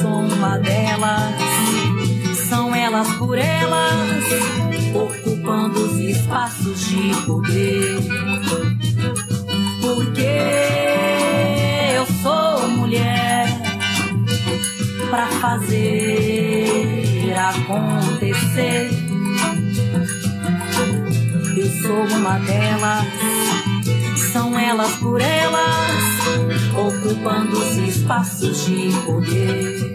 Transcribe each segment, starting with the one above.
Sou uma delas, são elas por elas, ocupando os espaços de poder. Porque eu sou mulher pra fazer acontecer. Eu sou uma delas, são elas por elas, ocupando os espaços de poder.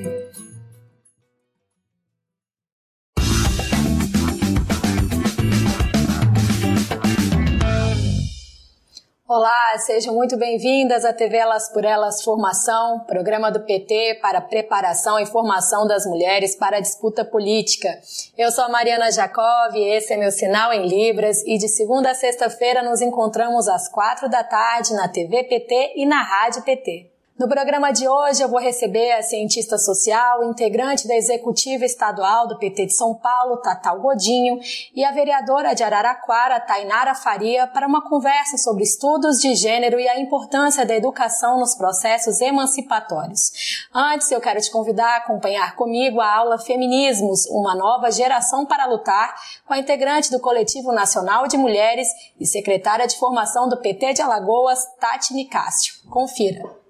Olá, sejam muito bem-vindas à TV Elas por Elas Formação, programa do PT para preparação e formação das mulheres para a disputa política. Eu sou a Mariana Jacob, esse é meu sinal em Libras e de segunda a sexta-feira nos encontramos às quatro da tarde na TV PT e na Rádio PT. No programa de hoje eu vou receber a cientista social, integrante da executiva estadual do PT de São Paulo, Tatal Godinho, e a vereadora de Araraquara, Tainara Faria, para uma conversa sobre estudos de gênero e a importância da educação nos processos emancipatórios. Antes, eu quero te convidar a acompanhar comigo a aula Feminismos, uma nova geração para lutar, com a integrante do Coletivo Nacional de Mulheres e secretária de formação do PT de Alagoas, Tati Nicásio. Confira.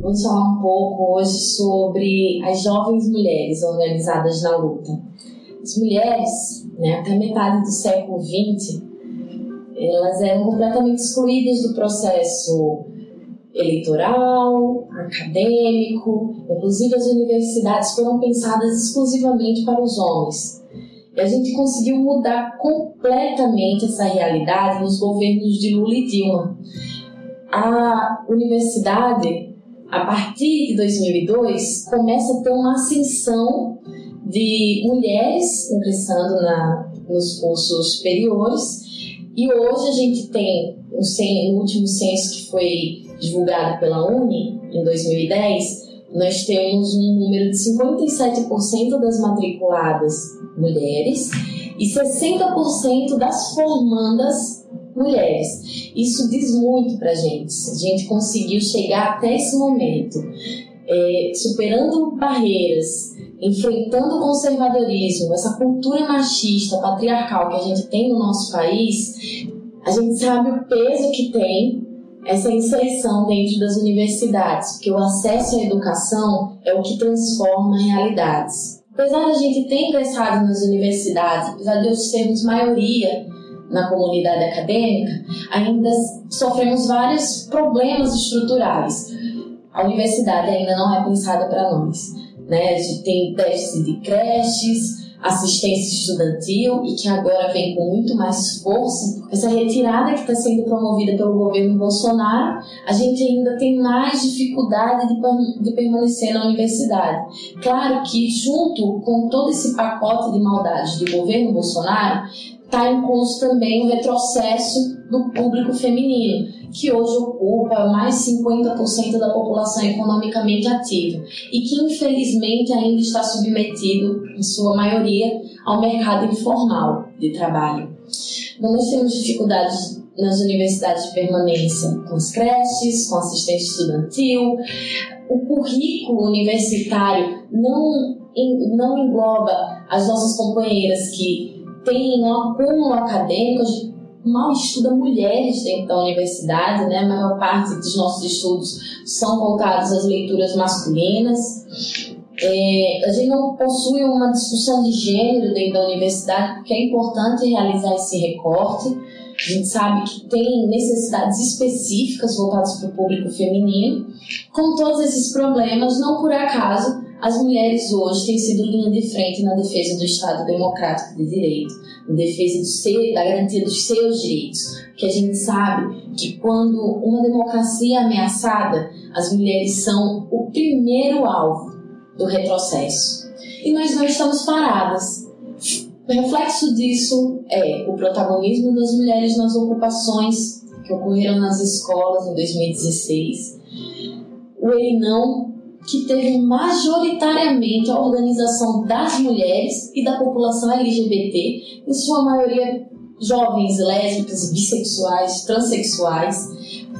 Vamos falar um pouco hoje sobre as jovens mulheres organizadas na luta. As mulheres, né, até metade do século XX, elas eram completamente excluídas do processo eleitoral, acadêmico, inclusive as universidades foram pensadas exclusivamente para os homens. E a gente conseguiu mudar completamente essa realidade nos governos de Lula e Dilma. A universidade, a partir de 2002, começa a ter uma ascensão de mulheres ingressando na, nos cursos superiores. E hoje a gente tem, no último censo que foi divulgado pela Uni, em 2010, nós temos um número de 57% das matriculadas mulheres e 60% das formandas mulheres. Isso diz muito para gente. A gente conseguiu chegar até esse momento, é, superando barreiras, enfrentando o conservadorismo, essa cultura machista, patriarcal que a gente tem no nosso país. A gente sabe o peso que tem essa inserção dentro das universidades, porque o acesso à educação é o que transforma realidades. Apesar da gente ter ingressado nas universidades, apesar de nós sermos maioria na comunidade acadêmica, ainda sofremos vários problemas estruturais. A universidade ainda não é pensada para nós. Né? A gente tem déficit de creches, assistência estudantil e que agora vem com muito mais força, essa retirada que está sendo promovida pelo governo Bolsonaro, a gente ainda tem mais dificuldade de, de permanecer na universidade. Claro que, junto com todo esse pacote de maldades do governo Bolsonaro, está em também o retrocesso do público feminino, que hoje ocupa mais 50% da população economicamente ativa e que infelizmente ainda está submetido, em sua maioria, ao mercado informal de trabalho. Nós temos dificuldades nas universidades de permanência com as creches, com assistência estudantil, o currículo universitário não, não engloba as nossas companheiras que tem um acúmulo acadêmico, mal estuda mulheres dentro da universidade, né? A maior parte dos nossos estudos são voltados às leituras masculinas. É, a gente não possui uma discussão de gênero dentro da universidade, porque é importante realizar esse recorte. A gente sabe que tem necessidades específicas voltadas para o público feminino. Com todos esses problemas, não por acaso as mulheres hoje têm sido linha de frente na defesa do Estado democrático de direito, na defesa da garantia dos seus direitos. Que a gente sabe que quando uma democracia é ameaçada, as mulheres são o primeiro alvo do retrocesso. E nós não estamos paradas. O reflexo disso é o protagonismo das mulheres nas ocupações que ocorreram nas escolas em 2016, o ele não que teve majoritariamente a organização das mulheres e da população LGBT, em sua maioria jovens lésbicas, bissexuais, transexuais.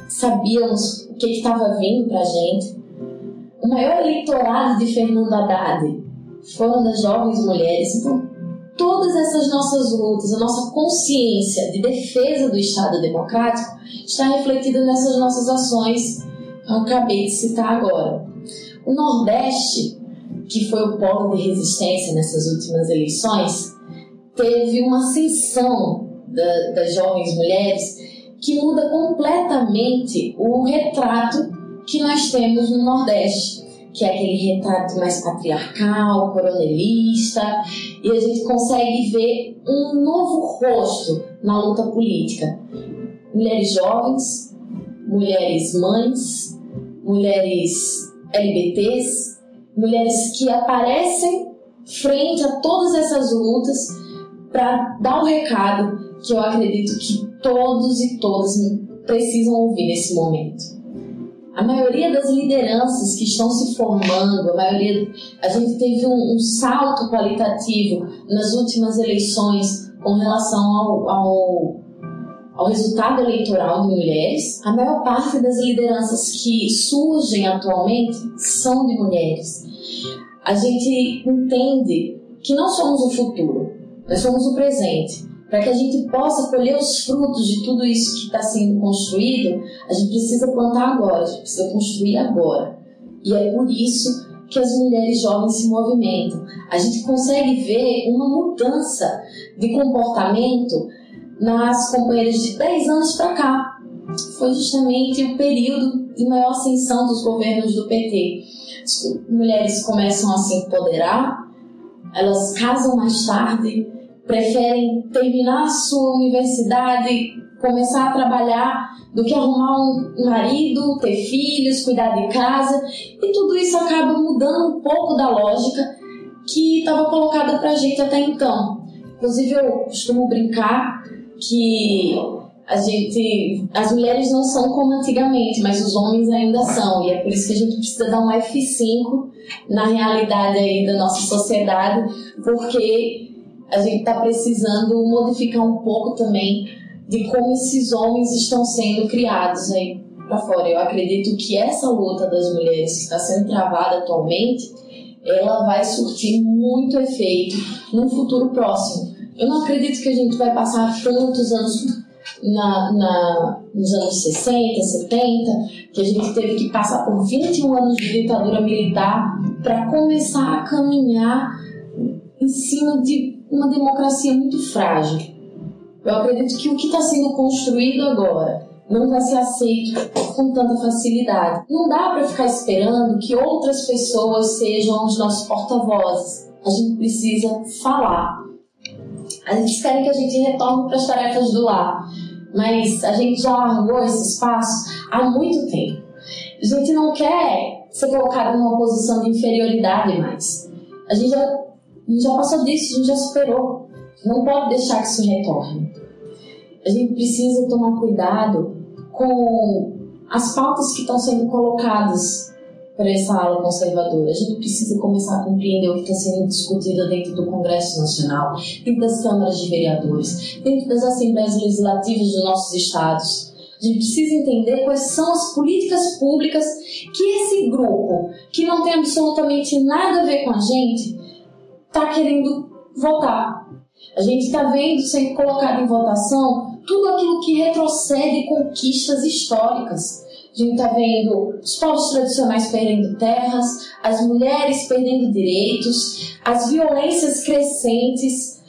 Sabíamos o que estava vindo para a gente. O maior eleitorado de Fernando Haddad foram das jovens mulheres. Então, todas essas nossas lutas, a nossa consciência de defesa do Estado democrático está refletida nessas nossas ações acabei de citar agora. O Nordeste, que foi o polo de resistência nessas últimas eleições, teve uma ascensão da, das jovens mulheres que muda completamente o retrato que nós temos no Nordeste, que é aquele retrato mais patriarcal, coronelista, e a gente consegue ver um novo rosto na luta política. Mulheres jovens, mulheres mães, mulheres LBTs, mulheres que aparecem frente a todas essas lutas para dar o recado que eu acredito que todos e todas precisam ouvir nesse momento. A maioria das lideranças que estão se formando, a maioria, a gente teve um, um salto qualitativo nas últimas eleições com relação ao, ao ao resultado eleitoral de mulheres, a maior parte das lideranças que surgem atualmente são de mulheres. A gente entende que não somos o futuro, nós somos o presente. Para que a gente possa colher os frutos de tudo isso que está sendo construído, a gente precisa plantar agora, a gente precisa construir agora. E é por isso que as mulheres jovens se movimentam. A gente consegue ver uma mudança de comportamento nas companheiras de 10 anos para cá. Foi justamente o período de maior ascensão dos governos do PT. As mulheres começam a se empoderar, elas casam mais tarde, preferem terminar a sua universidade, começar a trabalhar, do que arrumar um marido, ter filhos, cuidar de casa, e tudo isso acaba mudando um pouco da lógica que estava colocada para a gente até então. Inclusive, eu costumo brincar que a gente, as mulheres não são como antigamente, mas os homens ainda são, e é por isso que a gente precisa dar um F5 na realidade aí da nossa sociedade, porque a gente está precisando modificar um pouco também de como esses homens estão sendo criados aí para fora. Eu acredito que essa luta das mulheres que está sendo travada atualmente, ela vai surtir muito efeito num futuro próximo eu não acredito que a gente vai passar tantos anos na, na, nos anos 60, 70, que a gente teve que passar por 21 anos de ditadura militar para começar a caminhar em cima de uma democracia muito frágil. Eu acredito que o que está sendo construído agora não vai ser aceito com tanta facilidade. Não dá para ficar esperando que outras pessoas sejam os nossos porta-vozes. A gente precisa falar. Eles querem que a gente retorne para as tarefas do lar, mas a gente já largou esse espaço há muito tempo. A gente não quer ser colocado numa posição de inferioridade mais. A gente já, a gente já passou disso, a gente já superou. Não pode deixar que isso retorne. A gente precisa tomar cuidado com as pautas que estão sendo colocadas para essa ala conservadora. A gente precisa começar a compreender o que está sendo discutido dentro do Congresso Nacional, dentro das câmaras de vereadores, dentro das assembleias legislativas dos nossos estados. A gente precisa entender quais são as políticas públicas que esse grupo, que não tem absolutamente nada a ver com a gente, está querendo votar. A gente está vendo sendo colocado em votação tudo aquilo que retrocede conquistas históricas. A gente está vendo os povos tradicionais perdendo terras, as mulheres perdendo direitos, as violências crescentes,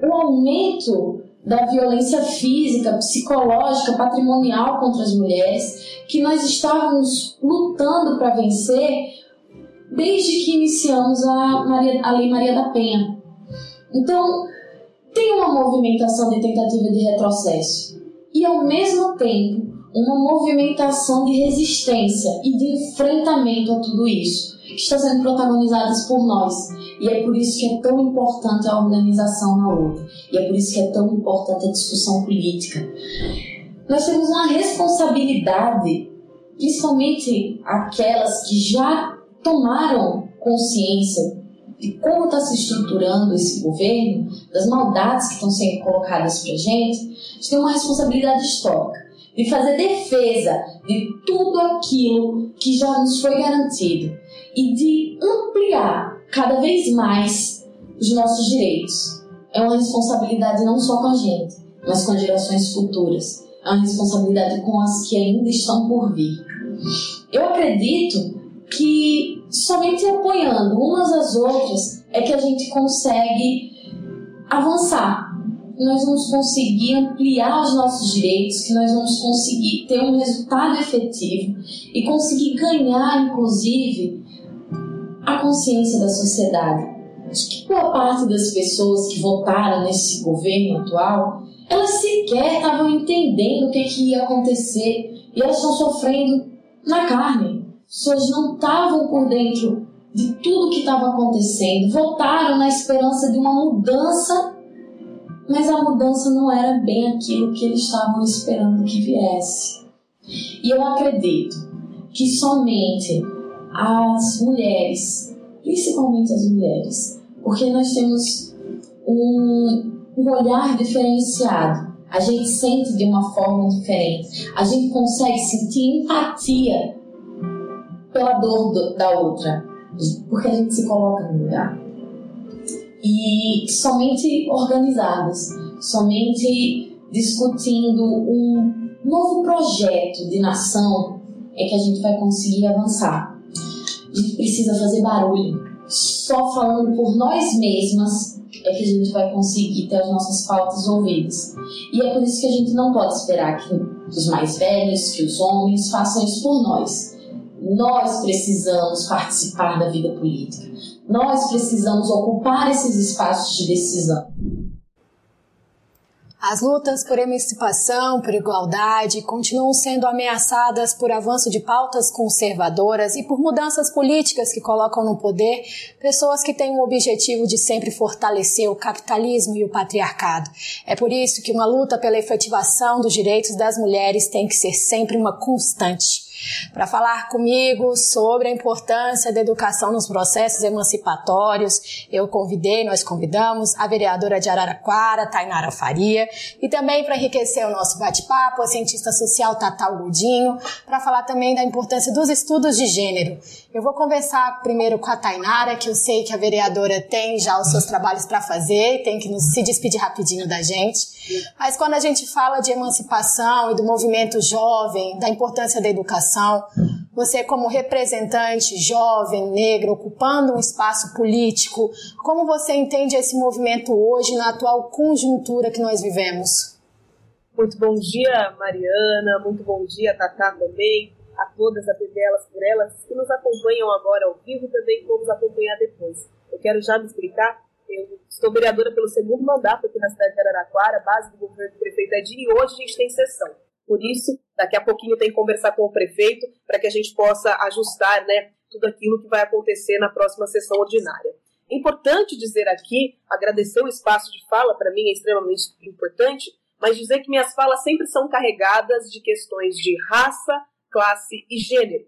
o aumento da violência física, psicológica, patrimonial contra as mulheres, que nós estávamos lutando para vencer desde que iniciamos a, Maria, a Lei Maria da Penha. Então, tem uma movimentação de tentativa de retrocesso e, ao mesmo tempo, uma movimentação de resistência e de enfrentamento a tudo isso, que está sendo protagonizadas por nós. E é por isso que é tão importante a organização na luta. E é por isso que é tão importante a discussão política. Nós temos uma responsabilidade, principalmente aquelas que já tomaram consciência de como está se estruturando esse governo, das maldades que estão sendo colocadas para a gente, a gente tem uma responsabilidade histórica de fazer defesa de tudo aquilo que já nos foi garantido e de ampliar cada vez mais os nossos direitos. É uma responsabilidade não só com a gente, mas com as gerações futuras. É uma responsabilidade com as que ainda estão por vir. Eu acredito que somente apoiando umas às outras é que a gente consegue avançar. Nós vamos conseguir ampliar os nossos direitos, que nós vamos conseguir ter um resultado efetivo e conseguir ganhar, inclusive, a consciência da sociedade. Acho que boa parte das pessoas que votaram nesse governo atual, elas sequer estavam entendendo o que, que ia acontecer e elas estão sofrendo na carne pessoas não estavam por dentro de tudo que estava acontecendo, voltaram na esperança de uma mudança, mas a mudança não era bem aquilo que eles estavam esperando que viesse. E eu acredito que somente as mulheres, principalmente as mulheres, porque nós temos um, um olhar diferenciado, a gente sente de uma forma diferente, a gente consegue sentir empatia pela dor do, da outra, porque a gente se coloca no lugar. E somente organizadas, somente discutindo um novo projeto de nação é que a gente vai conseguir avançar. A gente precisa fazer barulho. Só falando por nós mesmas é que a gente vai conseguir ter as nossas pautas ouvidas. E é por isso que a gente não pode esperar que os mais velhos, que os homens façam isso por nós. Nós precisamos participar da vida política. Nós precisamos ocupar esses espaços de decisão. As lutas por emancipação, por igualdade, continuam sendo ameaçadas por avanço de pautas conservadoras e por mudanças políticas que colocam no poder pessoas que têm o objetivo de sempre fortalecer o capitalismo e o patriarcado. É por isso que uma luta pela efetivação dos direitos das mulheres tem que ser sempre uma constante. Para falar comigo sobre a importância da educação nos processos emancipatórios, eu convidei, nós convidamos a vereadora de Araraquara, Tainara Faria, e também para enriquecer o nosso bate-papo, a cientista social Tatal Godinho, para falar também da importância dos estudos de gênero. Eu vou conversar primeiro com a Tainara, que eu sei que a vereadora tem já os seus trabalhos para fazer, tem que nos, se despedir rapidinho da gente. Mas quando a gente fala de emancipação e do movimento jovem, da importância da educação, você como representante jovem, negro, ocupando um espaço político, como você entende esse movimento hoje na atual conjuntura que nós vivemos? Muito bom dia, Mariana, muito bom dia, Tatá também, a todas, a delas por elas, que nos acompanham agora ao vivo e também vamos acompanhar depois. Eu quero já me explicar eu estou vereadora pelo segundo mandato aqui na cidade de Araraquara, base do governo do prefeito Edir, e hoje a gente tem sessão. Por isso, daqui a pouquinho tem que conversar com o prefeito para que a gente possa ajustar né, tudo aquilo que vai acontecer na próxima sessão ordinária. É importante dizer aqui, agradecer o espaço de fala, para mim é extremamente importante, mas dizer que minhas falas sempre são carregadas de questões de raça, classe e gênero.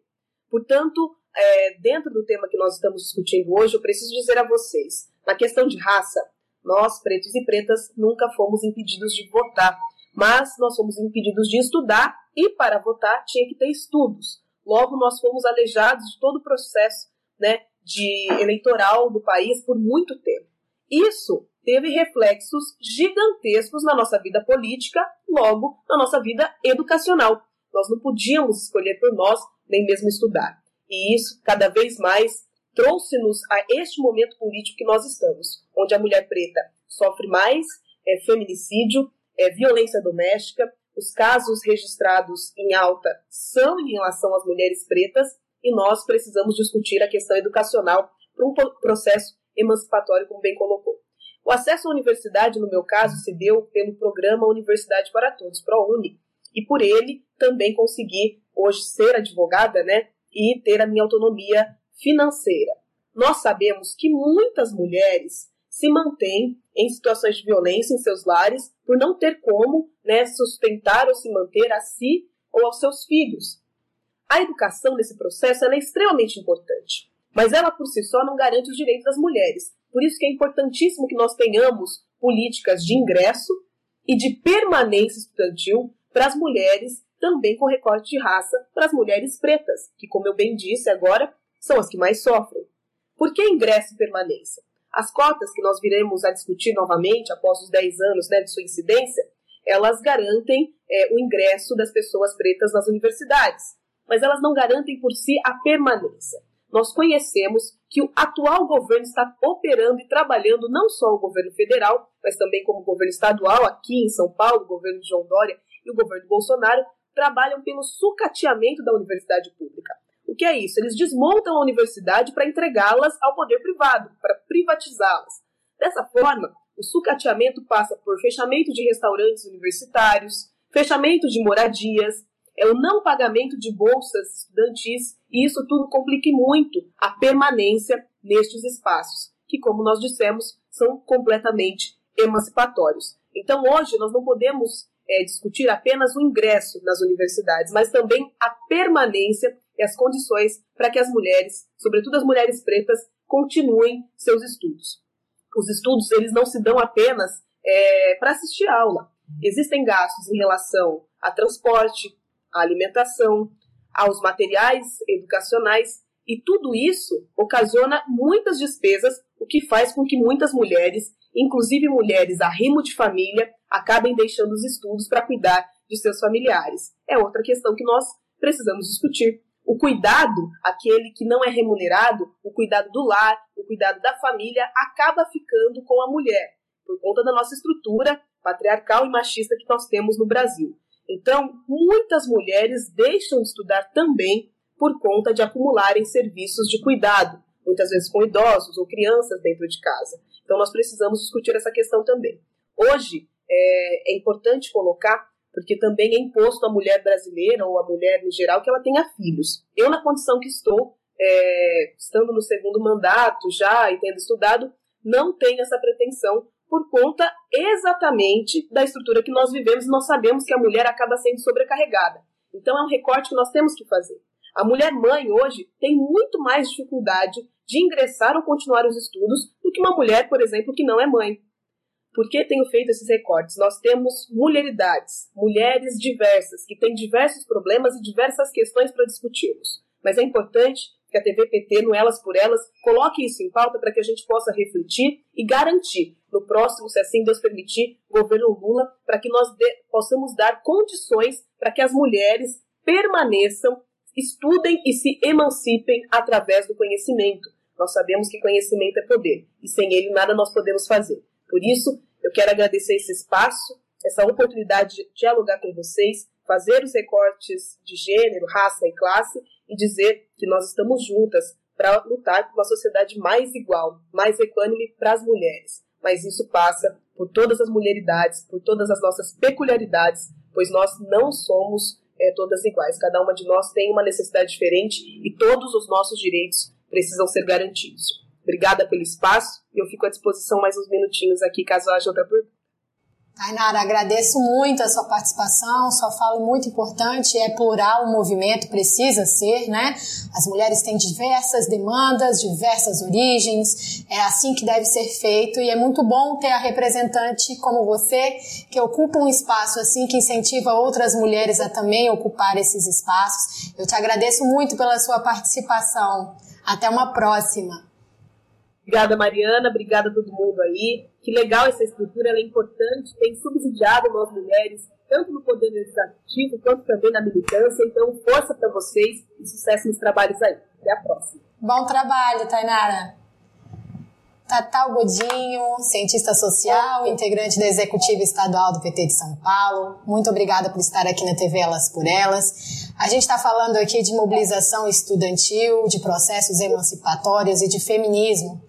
Portanto, é, dentro do tema que nós estamos discutindo hoje, eu preciso dizer a vocês na questão de raça, nós, pretos e pretas, nunca fomos impedidos de votar, mas nós fomos impedidos de estudar e, para votar, tinha que ter estudos. Logo, nós fomos aleijados de todo o processo né, de eleitoral do país por muito tempo. Isso teve reflexos gigantescos na nossa vida política, logo na nossa vida educacional. Nós não podíamos escolher por nós, nem mesmo estudar. E isso, cada vez mais, trouxe-nos a este momento político que nós estamos, onde a mulher preta sofre mais é, feminicídio, é, violência doméstica, os casos registrados em alta são em relação às mulheres pretas e nós precisamos discutir a questão educacional para um processo emancipatório, como bem colocou. O acesso à universidade, no meu caso, se deu pelo programa Universidade para Todos, ProUni, e por ele também consegui hoje ser advogada, né, e ter a minha autonomia financeira. Nós sabemos que muitas mulheres se mantêm em situações de violência em seus lares por não ter como né, sustentar ou se manter a si ou aos seus filhos. A educação nesse processo é extremamente importante, mas ela por si só não garante os direitos das mulheres. Por isso que é importantíssimo que nós tenhamos políticas de ingresso e de permanência estudantil para as mulheres também com recorte de raça para as mulheres pretas, que, como eu bem disse agora, são as que mais sofrem. Por que ingresso e permanência? As cotas que nós viremos a discutir novamente após os 10 anos né, de sua incidência, elas garantem é, o ingresso das pessoas pretas nas universidades, mas elas não garantem por si a permanência. Nós conhecemos que o atual governo está operando e trabalhando não só o governo federal, mas também como o governo estadual, aqui em São Paulo, o governo de João Dória e o governo Bolsonaro, trabalham pelo sucateamento da universidade pública. O que é isso? Eles desmontam a universidade para entregá-las ao poder privado, para privatizá-las. Dessa forma, o sucateamento passa por fechamento de restaurantes universitários, fechamento de moradias, é o não pagamento de bolsas estudantis, e isso tudo complica muito a permanência nestes espaços, que, como nós dissemos, são completamente emancipatórios. Então, hoje, nós não podemos é, discutir apenas o ingresso nas universidades, mas também a permanência e as condições para que as mulheres, sobretudo as mulheres pretas, continuem seus estudos. Os estudos eles não se dão apenas é, para assistir aula. Existem gastos em relação a transporte, à alimentação, aos materiais educacionais e tudo isso ocasiona muitas despesas, o que faz com que muitas mulheres, inclusive mulheres a rimo de família, acabem deixando os estudos para cuidar de seus familiares. É outra questão que nós precisamos discutir. O cuidado, aquele que não é remunerado, o cuidado do lar, o cuidado da família, acaba ficando com a mulher, por conta da nossa estrutura patriarcal e machista que nós temos no Brasil. Então, muitas mulheres deixam de estudar também por conta de acumularem serviços de cuidado, muitas vezes com idosos ou crianças dentro de casa. Então, nós precisamos discutir essa questão também. Hoje, é, é importante colocar porque também é imposto à mulher brasileira ou à mulher no geral que ela tenha filhos. Eu, na condição que estou, é, estando no segundo mandato já e tendo estudado, não tenho essa pretensão por conta exatamente da estrutura que nós vivemos nós sabemos que a mulher acaba sendo sobrecarregada. Então é um recorte que nós temos que fazer. A mulher mãe hoje tem muito mais dificuldade de ingressar ou continuar os estudos do que uma mulher, por exemplo, que não é mãe. Por que tenho feito esses recortes? Nós temos mulheridades, mulheres diversas, que têm diversos problemas e diversas questões para discutirmos. Mas é importante que a TVPT, no Elas por Elas, coloque isso em pauta para que a gente possa refletir e garantir, no próximo, se assim Deus permitir, governo Lula, para que nós de, possamos dar condições para que as mulheres permaneçam, estudem e se emancipem através do conhecimento. Nós sabemos que conhecimento é poder e sem ele nada nós podemos fazer. Por isso, eu quero agradecer esse espaço, essa oportunidade de dialogar com vocês, fazer os recortes de gênero, raça e classe e dizer que nós estamos juntas para lutar por uma sociedade mais igual, mais equânime para as mulheres. Mas isso passa por todas as mulheridades, por todas as nossas peculiaridades, pois nós não somos é, todas iguais. Cada uma de nós tem uma necessidade diferente e todos os nossos direitos precisam ser garantidos. Obrigada pelo espaço e eu fico à disposição mais uns minutinhos aqui caso haja outra pergunta. Tainara, agradeço muito a sua participação, sua fala muito importante, é plural o movimento, precisa ser, né? As mulheres têm diversas demandas, diversas origens, é assim que deve ser feito e é muito bom ter a representante como você, que ocupa um espaço assim, que incentiva outras mulheres a também ocupar esses espaços. Eu te agradeço muito pela sua participação. Até uma próxima. Obrigada, Mariana. Obrigada a todo mundo aí. Que legal essa estrutura, ela é importante, tem subsidiado nós mulheres, tanto no poder legislativo quanto também na militância. Então, força para vocês e sucesso nos trabalhos aí. Até a próxima. Bom trabalho, Tainara. Tatal Godinho, cientista social, integrante da Executiva Estadual do PT de São Paulo. Muito obrigada por estar aqui na TV Elas por Elas. A gente está falando aqui de mobilização estudantil, de processos emancipatórios e de feminismo,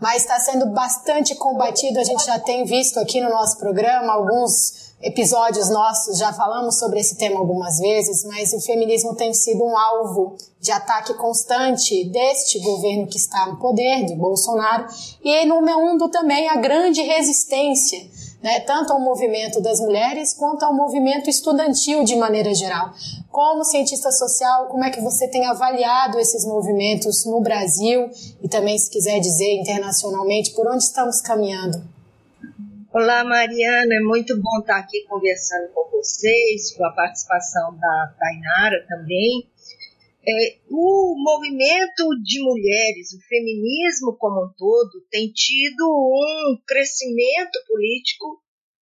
mas está sendo bastante combatido. A gente já tem visto aqui no nosso programa alguns episódios nossos já falamos sobre esse tema algumas vezes, mas o feminismo tem sido um alvo de ataque constante deste governo que está no poder, de Bolsonaro, e no mundo também a grande resistência, né, tanto ao movimento das mulheres quanto ao movimento estudantil de maneira geral. Como cientista social, como é que você tem avaliado esses movimentos no Brasil e também, se quiser dizer, internacionalmente, por onde estamos caminhando? Olá, Mariana, é muito bom estar aqui conversando com vocês, com a participação da Tainara também. É, o movimento de mulheres, o feminismo como um todo, tem tido um crescimento político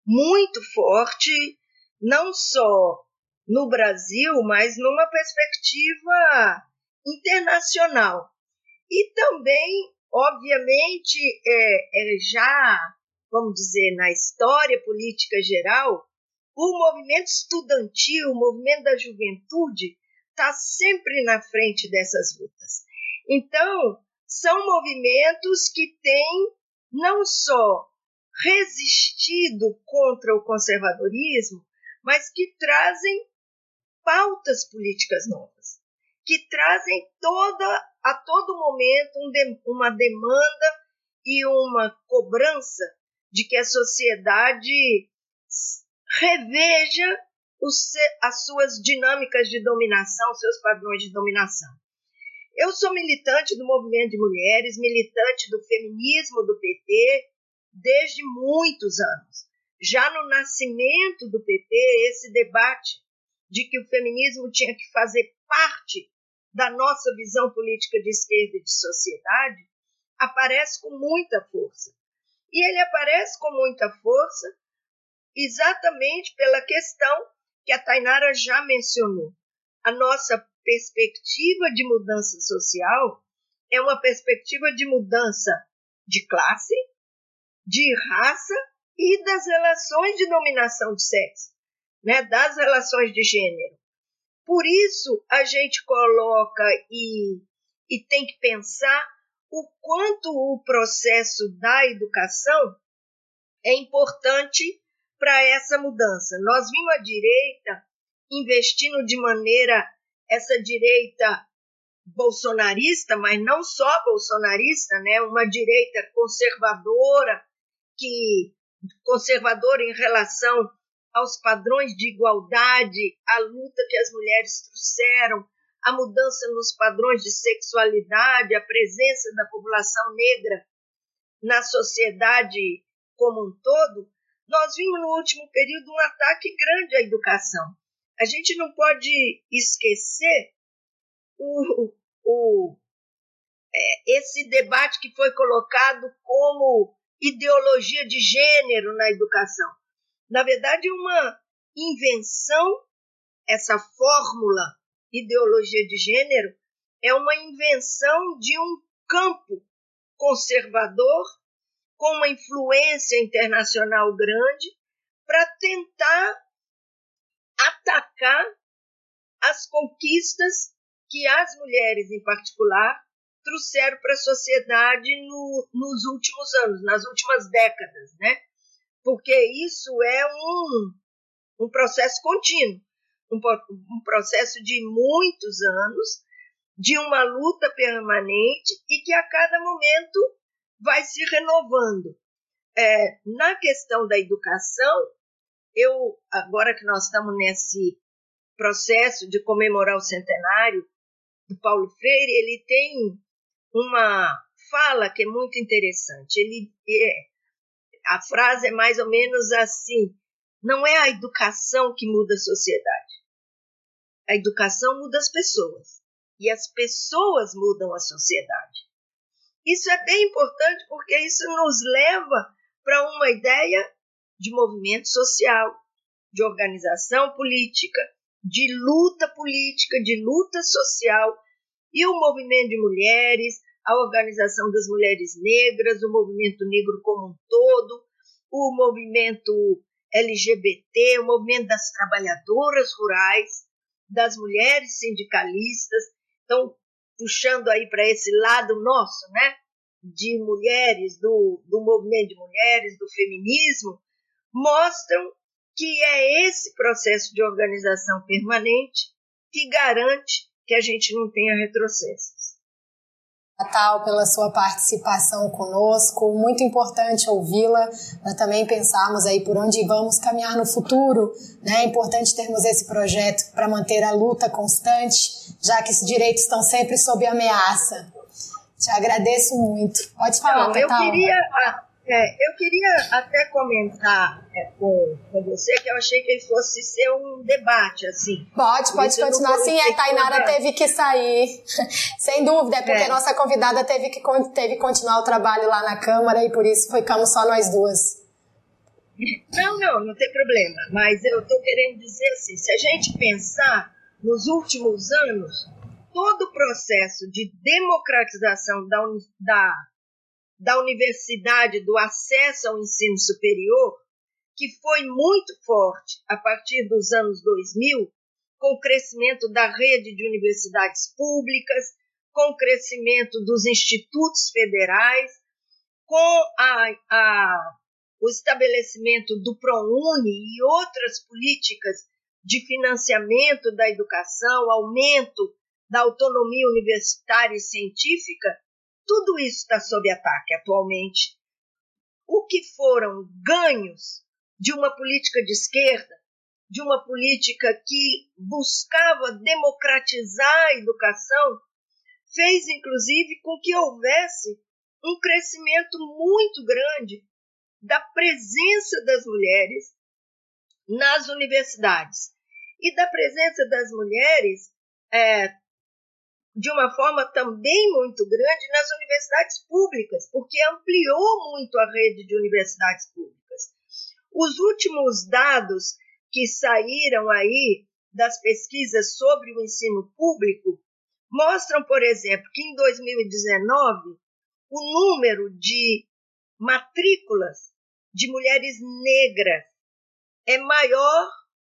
muito forte, não só no Brasil, mas numa perspectiva internacional. E também, obviamente, é, é já vamos dizer, na história política geral, o movimento estudantil, o movimento da juventude, está sempre na frente dessas lutas. Então, são movimentos que têm não só resistido contra o conservadorismo, mas que trazem pautas políticas novas, que trazem toda a todo momento uma demanda e uma cobrança de que a sociedade reveja os, as suas dinâmicas de dominação, seus padrões de dominação. Eu sou militante do movimento de mulheres, militante do feminismo do PT desde muitos anos. Já no nascimento do PT, esse debate de que o feminismo tinha que fazer parte da nossa visão política de esquerda e de sociedade aparece com muita força. E ele aparece com muita força exatamente pela questão que a Tainara já mencionou. A nossa perspectiva de mudança social é uma perspectiva de mudança de classe, de raça e das relações de dominação de sexo, né, das relações de gênero. Por isso, a gente coloca e, e tem que pensar o quanto o processo da educação é importante para essa mudança. Nós vimos a direita investindo de maneira essa direita bolsonarista, mas não só bolsonarista, né? Uma direita conservadora que conservadora em relação aos padrões de igualdade, a luta que as mulheres trouxeram, a mudança nos padrões de sexualidade, a presença da população negra na sociedade como um todo, nós vimos no último período um ataque grande à educação. A gente não pode esquecer o, o, é, esse debate que foi colocado como ideologia de gênero na educação. Na verdade, uma invenção, essa fórmula ideologia de gênero é uma invenção de um campo conservador com uma influência internacional grande para tentar atacar as conquistas que as mulheres, em particular, trouxeram para a sociedade no, nos últimos anos, nas últimas décadas, né? Porque isso é um, um processo contínuo um, um processo de muitos anos, de uma luta permanente e que a cada momento vai se renovando. É, na questão da educação, eu agora que nós estamos nesse processo de comemorar o centenário do Paulo Freire, ele tem uma fala que é muito interessante. Ele é, a frase é mais ou menos assim: não é a educação que muda a sociedade, a educação muda as pessoas. E as pessoas mudam a sociedade. Isso é bem importante porque isso nos leva para uma ideia de movimento social, de organização política, de luta política, de luta social, e o movimento de mulheres, a organização das mulheres negras, o movimento negro como um todo, o movimento LGBT, o movimento das trabalhadoras rurais, das mulheres sindicalistas, estão puxando aí para esse lado nosso, né? De mulheres, do, do movimento de mulheres, do feminismo, mostram que é esse processo de organização permanente que garante que a gente não tenha retrocessos. Natal, pela sua participação conosco. Muito importante ouvi-la para também pensarmos aí por onde vamos caminhar no futuro. Né? É importante termos esse projeto para manter a luta constante, já que os direitos estão sempre sob ameaça. Te agradeço muito. Pode falar, Não, Eu queria, é, eu queria até comentar é, com, com você que eu achei que fosse ser um debate, assim. Pode, pode continuar. Sim, a Tainara teve que sair. Sem dúvida, é porque é. nossa convidada teve que, teve continuar o trabalho lá na Câmara e por isso ficamos só nós duas. Não, não, não tem problema. Mas eu estou querendo dizer assim, se a gente pensar nos últimos anos, todo o processo de democratização da, da da universidade, do acesso ao ensino superior, que foi muito forte a partir dos anos 2000, com o crescimento da rede de universidades públicas, com o crescimento dos institutos federais, com a, a, o estabelecimento do ProUni e outras políticas de financiamento da educação, aumento da autonomia universitária e científica, tudo isso está sob ataque atualmente. O que foram ganhos de uma política de esquerda, de uma política que buscava democratizar a educação, fez inclusive com que houvesse um crescimento muito grande da presença das mulheres nas universidades e da presença das mulheres é, de uma forma também muito grande nas universidades públicas, porque ampliou muito a rede de universidades públicas. Os últimos dados que saíram aí das pesquisas sobre o ensino público mostram, por exemplo, que em 2019 o número de matrículas de mulheres negras é maior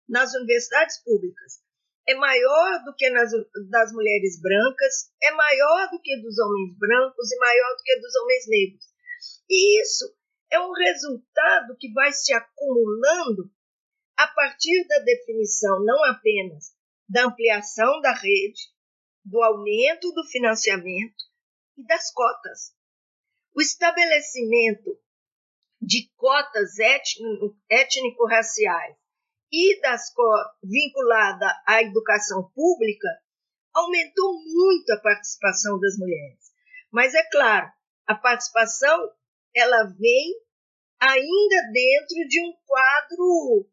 nas universidades públicas é maior do que nas, das mulheres brancas, é maior do que dos homens brancos e maior do que dos homens negros. E isso é um resultado que vai se acumulando a partir da definição não apenas da ampliação da rede, do aumento do financiamento e das cotas. O estabelecimento de cotas étnico-raciais e das vinculada à educação pública aumentou muito a participação das mulheres. Mas é claro, a participação ela vem ainda dentro de um quadro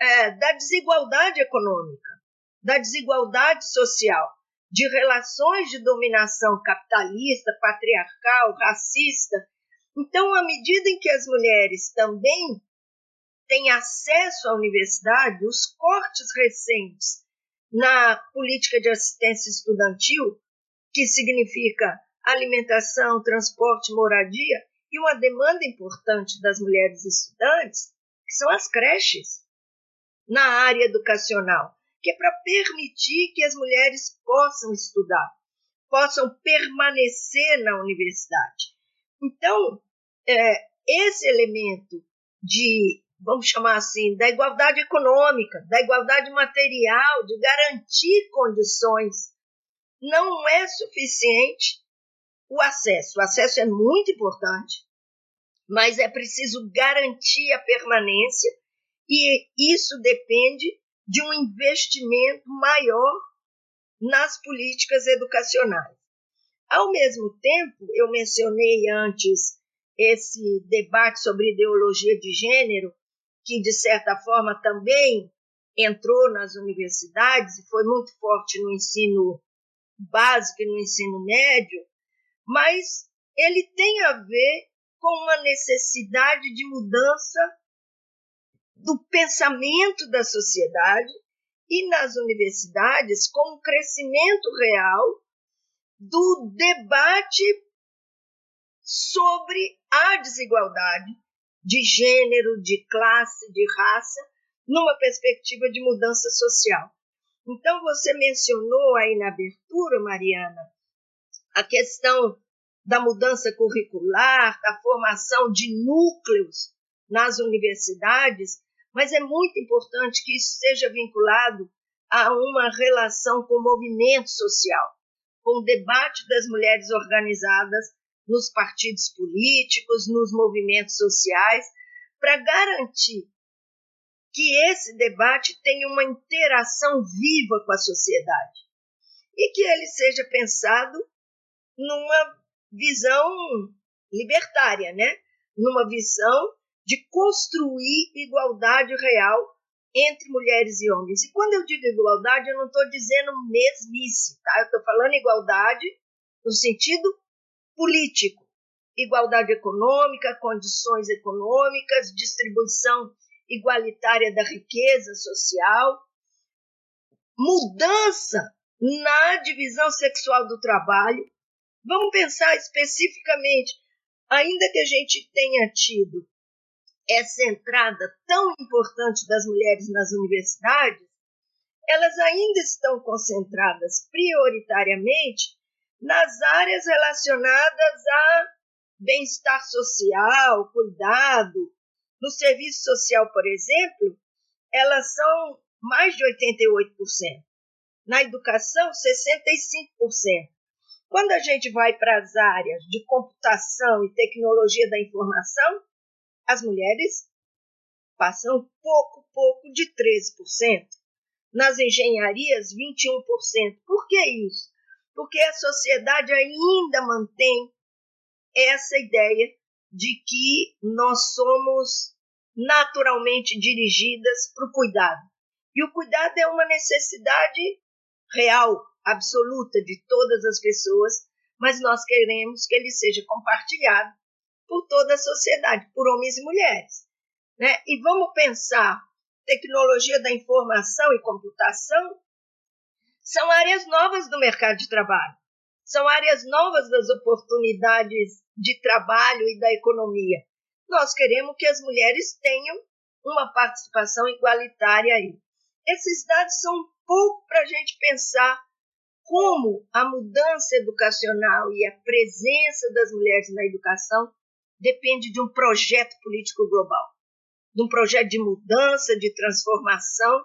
é, da desigualdade econômica, da desigualdade social, de relações de dominação capitalista, patriarcal, racista. Então, à medida em que as mulheres também têm acesso à universidade, os cortes recentes na política de assistência estudantil, que significa alimentação, transporte, moradia, e uma demanda importante das mulheres estudantes, que são as creches na área educacional, que é para permitir que as mulheres possam estudar, possam permanecer na universidade. Então, é, esse elemento de vamos chamar assim, da igualdade econômica, da igualdade material, de garantir condições, não é suficiente o acesso. O acesso é muito importante, mas é preciso garantir a permanência e isso depende de um investimento maior nas políticas educacionais. Ao mesmo tempo, eu mencionei antes esse debate sobre ideologia de gênero, que de certa forma também entrou nas universidades e foi muito forte no ensino básico e no ensino médio, mas ele tem a ver com uma necessidade de mudança do pensamento da sociedade e nas universidades com um crescimento real do debate sobre a desigualdade de gênero, de classe, de raça, numa perspectiva de mudança social. Então, você mencionou aí na abertura, Mariana, a questão da mudança curricular, da formação de núcleos nas universidades, mas é muito importante que isso seja vinculado a uma relação com o movimento social, com o debate das mulheres organizadas nos partidos políticos, nos movimentos sociais, para garantir que esse debate tenha uma interação viva com a sociedade e que ele seja pensado numa visão libertária, né? Numa visão de construir igualdade real entre mulheres e homens. E quando eu digo igualdade, eu não estou dizendo mesmice, tá? Eu estou falando igualdade no sentido político. Igualdade econômica, condições econômicas, distribuição igualitária da riqueza social, mudança na divisão sexual do trabalho. Vamos pensar especificamente, ainda que a gente tenha tido essa entrada tão importante das mulheres nas universidades, elas ainda estão concentradas prioritariamente nas áreas relacionadas a bem-estar social, cuidado. No serviço social, por exemplo, elas são mais de 88%. Na educação, 65%. Quando a gente vai para as áreas de computação e tecnologia da informação, as mulheres passam pouco, pouco de 13%. Nas engenharias, 21%. Por que isso? Porque a sociedade ainda mantém essa ideia de que nós somos naturalmente dirigidas para o cuidado. E o cuidado é uma necessidade real, absoluta de todas as pessoas, mas nós queremos que ele seja compartilhado por toda a sociedade, por homens e mulheres. Né? E vamos pensar, tecnologia da informação e computação são áreas novas do mercado de trabalho, são áreas novas das oportunidades de trabalho e da economia. Nós queremos que as mulheres tenham uma participação igualitária aí. Esses dados são um pouco para a gente pensar como a mudança educacional e a presença das mulheres na educação depende de um projeto político global, de um projeto de mudança, de transformação,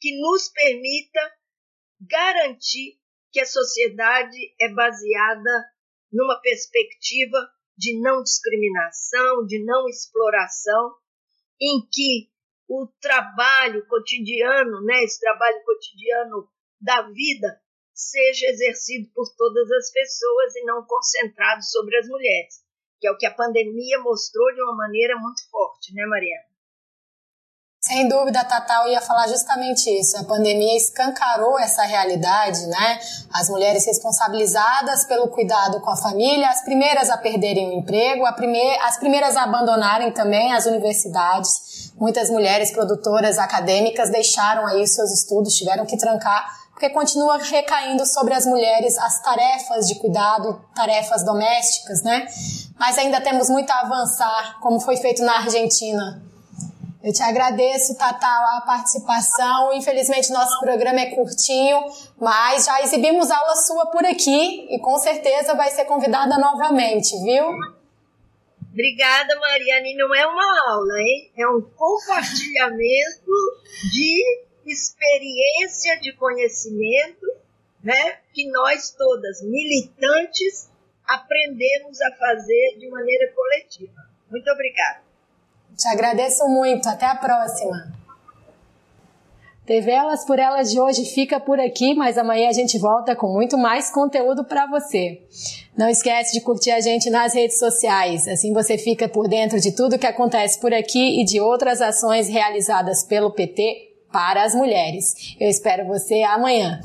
que nos permita garantir que a sociedade é baseada numa perspectiva de não discriminação, de não exploração, em que o trabalho cotidiano, né, esse trabalho cotidiano da vida, seja exercido por todas as pessoas e não concentrado sobre as mulheres que é o que a pandemia mostrou de uma maneira muito forte, né, Mariana? Sem dúvida, Tatal ia falar justamente isso. A pandemia escancarou essa realidade, né? As mulheres responsabilizadas pelo cuidado com a família, as primeiras a perderem o emprego, primeir, as primeiras a abandonarem também as universidades. Muitas mulheres produtoras acadêmicas deixaram aí os seus estudos, tiveram que trancar porque continua recaindo sobre as mulheres as tarefas de cuidado, tarefas domésticas, né? Mas ainda temos muito a avançar, como foi feito na Argentina. Eu te agradeço, Tatal, a participação. Infelizmente, nosso programa é curtinho, mas já exibimos aula sua por aqui e com certeza vai ser convidada novamente, viu? Obrigada, Mariane. Não é uma aula, hein? É um compartilhamento de experiência de conhecimento, né, que nós todas, militantes, aprendemos a fazer de maneira coletiva. Muito obrigada. Te agradeço muito. Até a próxima. TV Elas por Elas de hoje fica por aqui, mas amanhã a gente volta com muito mais conteúdo para você. Não esquece de curtir a gente nas redes sociais, assim você fica por dentro de tudo que acontece por aqui e de outras ações realizadas pelo PT para as mulheres. Eu espero você amanhã.